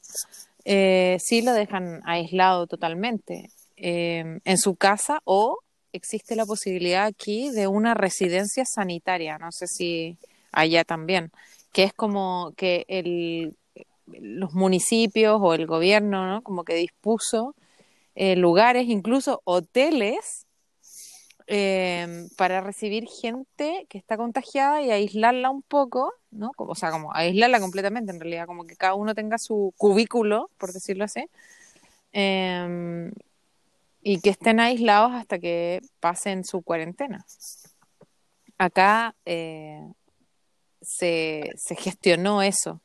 eh, sí lo dejan aislado totalmente eh, en su casa o existe la posibilidad aquí de una residencia sanitaria, no sé si allá también, que es como que el, los municipios o el gobierno, ¿no? Como que dispuso eh, lugares, incluso hoteles, eh, para recibir gente que está contagiada y aislarla un poco, ¿no? O sea, como aislarla completamente en realidad, como que cada uno tenga su cubículo, por decirlo así, eh, y que estén aislados hasta que pasen su cuarentena. Acá eh, se, se gestionó eso,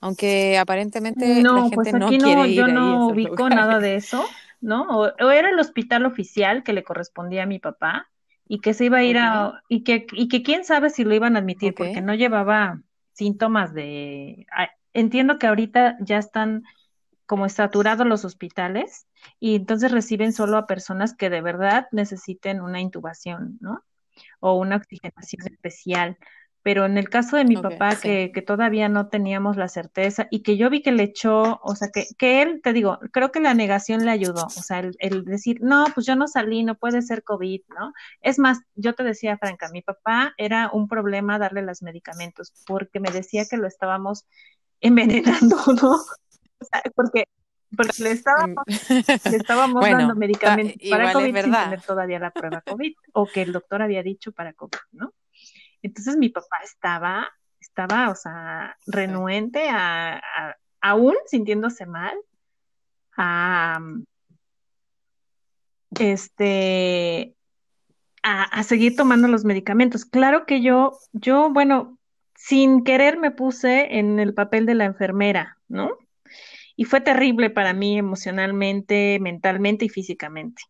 aunque aparentemente la no, pues gente no aquí quiere no, ir yo ahí no lugares. nada de eso, <laughs> ¿no? O, o era el hospital oficial que le correspondía a mi papá y que se iba a ir a, y que, y que quién sabe si lo iban a admitir porque no llevaba síntomas de, a- entiendo que ahorita ya están como saturados los hospitales y entonces reciben solo a personas que de verdad necesiten una intubación, ¿no? o una oxigenación especial. Pero en el caso de mi papá, sí, que, que todavía no teníamos la certeza y que yo vi que le echó, o sea, que, que él, te digo, creo que la negación le ayudó, o sea, el, el decir, no, pues yo no salí, no puede ser COVID, ¿no? Es más, yo te decía, Franca, mi papá era un problema darle los medicamentos porque me decía que lo estábamos envenenando, <laughs> ¿no? O sea, porque, porque le estábamos Em, le estábamos dando Bueno, medicamentos para es COVID sin tener todavía la prueba COVID o que el doctor había dicho para COVID, ¿no? Entonces mi papá estaba, estaba, o sea, renuente a, a- aún sintiéndose mal, a, este, a, a seguir tomando los medicamentos. Claro que yo, yo, bueno, sin querer me puse en el papel de la enfermera, ¿no? Y fue terrible para mí emocionalmente, mentalmente y físicamente.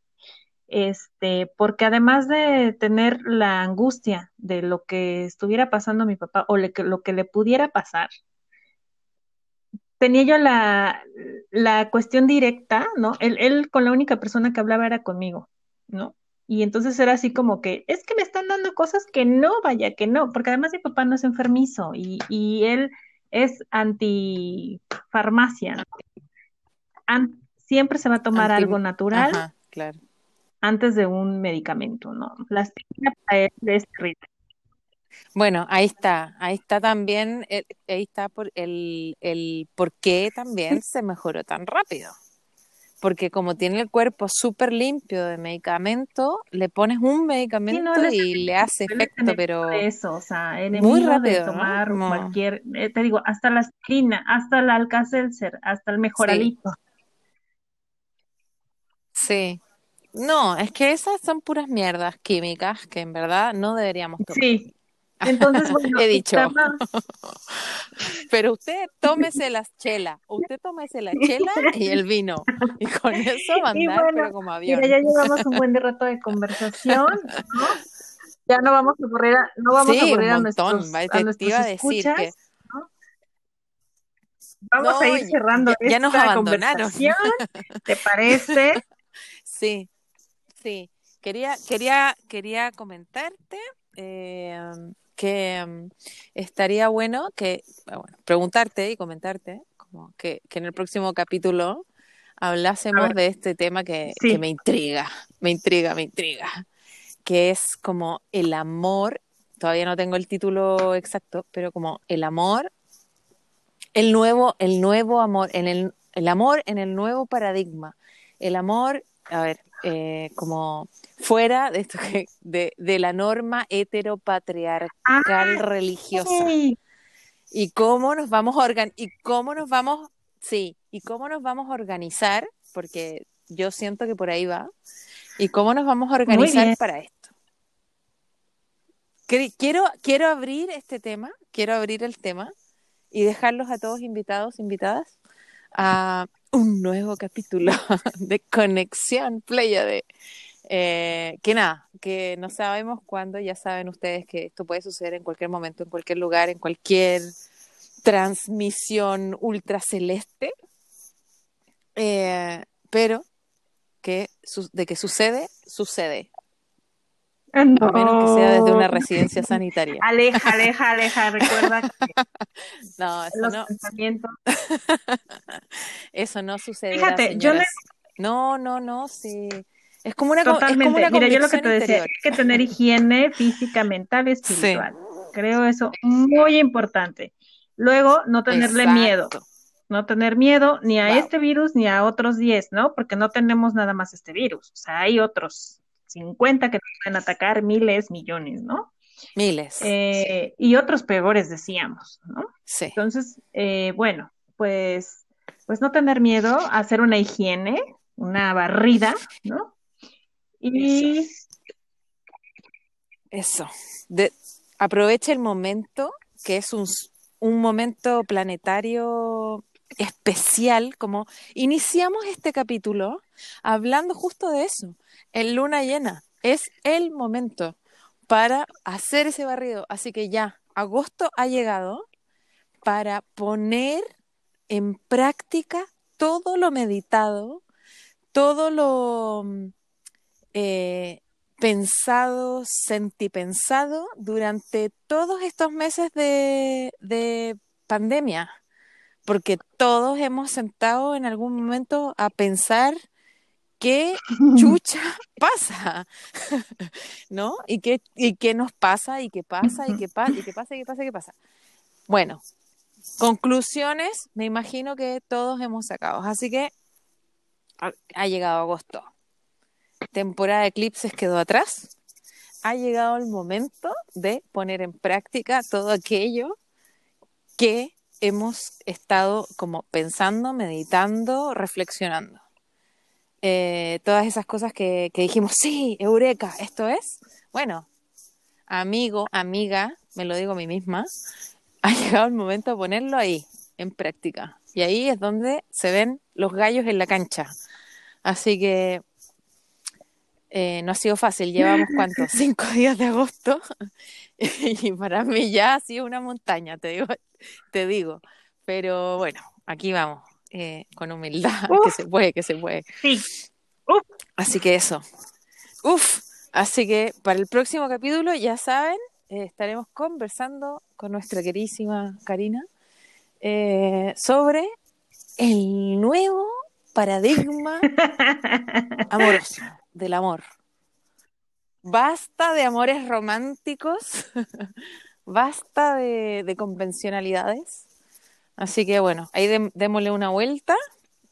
Este, porque además de tener la angustia de lo que estuviera pasando a mi papá o le- que- lo que le pudiera pasar, tenía yo la, la cuestión directa, ¿no? Él, él con la única persona que hablaba era conmigo, ¿no? Y entonces era así como que, es que me están dando cosas que no, vaya, que no, porque además mi papá no es enfermizo y, y él es antifarmacia, ¿no? An- siempre se va a tomar algo natural ajá, claro. Antes de un medicamento, ¿no? La aspirina para él es terrible. Bueno, ahí está, ahí está también, el- ahí está por el, el por qué también se mejoró tan rápido. Porque como tiene el cuerpo súper limpio de medicamento, le pones un Sí, no, medicamento y le hace efecto, pero de eso, o sea, muy de rápido, ¿no? tomar cualquier, eh, te digo, hasta la aspirina, hasta el Alka-Seltzer, hasta el sí, mejoralito. sí. No, es que esas son puras mierdas químicas que en verdad no deberíamos tomar. Sí, entonces, <laughs> bueno, He dicho. estaba, <laughs> Pero usted tómese las chelas, usted tómese la chela y el vino. Y con eso va a andar, bueno, pero como mira, avión. ya llevamos un buen de rato de conversación, <laughs> ¿no? Ya no vamos a aburrir a, no vamos a Sí, un aburrir a nuestros, a Te, te nuestros iba a decir que. Vamos a ir cerrando ya- ya nos esta abandonaron. conversación, ¿te parece? Sí, sí. Quería, quería, quería comentarte eh, que um, estaría bueno que, ah, bueno, preguntarte y comentarte como que, que en el próximo capítulo hablásemos de este tema que, que me intriga, me intriga, me intriga, que es como el amor, todavía no tengo el título exacto, pero como el amor, el nuevo, el nuevo amor, en el, el amor en el nuevo paradigma, el amor, a ver, eh, como fuera de esto que, de, de la norma ah, heteropatriarcal religiosa. sí, y cómo nos vamos a organ y cómo nos vamos, sí, y cómo nos vamos a organizar, porque yo siento que por ahí va, y cómo nos vamos a organizar para esto. Quiero, quiero abrir este tema, quiero abrir el tema y dejarlos a todos invitados, invitadas, a un nuevo capítulo <laughs> de Conexión Playa de eh, que nada, que no sabemos cuándo, ya saben ustedes que esto puede suceder en cualquier momento, en cualquier lugar, en cualquier transmisión ultraceleste, eh, pero que de que sucede, sucede. A menos que sea desde una residencia sanitaria. Aleja, aleja, aleja, recuerda que <laughs> no, eso los no. pensamientos. <laughs> Eso no sucede. Fíjate, yo le... No, no, no, sí. Es como una, Totalmente. Es como una Mira, yo lo que te decía, hay que tener higiene física, mental y espiritual. Creo eso muy importante. Luego, no tenerle Exacto. miedo. No tener miedo ni a Wow. este virus ni a otros 10, ¿no? Porque no tenemos nada más este virus. O sea, hay otros 50 que te pueden atacar, miles, millones, ¿no? Miles. Eh, Y otros peores, decíamos, ¿no? sí. Entonces, eh, bueno, pues, pues no tener miedo a hacer una higiene, una barrida, ¿no? Y Eso. De, aproveche el momento, que es un, un momento planetario especial, como iniciamos este capítulo hablando justo de eso, en luna llena. Es el momento para hacer ese barrido. Así que ya, agosto ha llegado para poner en práctica todo lo meditado, todo lo mm, eh, pensado, sentipensado durante todos estos meses de, de pandemia, porque todos hemos sentado en algún momento a pensar qué <laughs> chucha <laughs> pasa, <laughs> ¿no? Y qué, y qué nos pasa, y qué pasa, y qué, pa y qué pasa, y qué pasa, y qué pasa. Bueno, conclusiones, me imagino que todos hemos sacado. Así que ha, ha llegado agosto. Temporada de eclipses quedó atrás. Ha llegado el momento de poner en práctica todo aquello que hemos estado como pensando, meditando, reflexionando. Eh, todas esas cosas que, que dijimos, sí, eureka, esto es. Bueno, amigo, amiga, me lo digo a mí misma, <laughs> ha llegado el momento de ponerlo ahí, en práctica. Y ahí es donde se ven los gallos en la cancha. Así que eh, no ha sido fácil. Llevamos cuántos, <laughs> cinco días de agosto. <laughs> y para mí ya ha sido una montaña, te digo. Te digo. Pero bueno, aquí vamos. Eh, con humildad, Uf. que se puede, que se puede. sí, Así que eso. Uf. Así que para el próximo capítulo, ya saben, eh, estaremos conversando con nuestra queridísima Karina eh, sobre el nuevo paradigma <laughs> amoroso del amor. Basta de amores románticos, <laughs> basta de, de convencionalidades. Así que bueno, ahí dem- démosle una vuelta,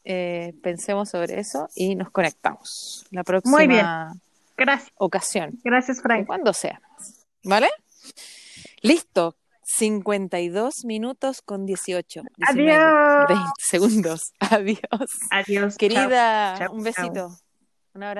eh, pensemos sobre eso y nos conectamos la próxima Muy bien. gracias, ocasión, gracias, Frank. cuando sea. ¿Vale? Listo. 52 minutos con 18. 19, Adiós. 20 segundos. <laughs> Adiós. Adiós. Querida, Chao, un chao. besito. Un abrazo.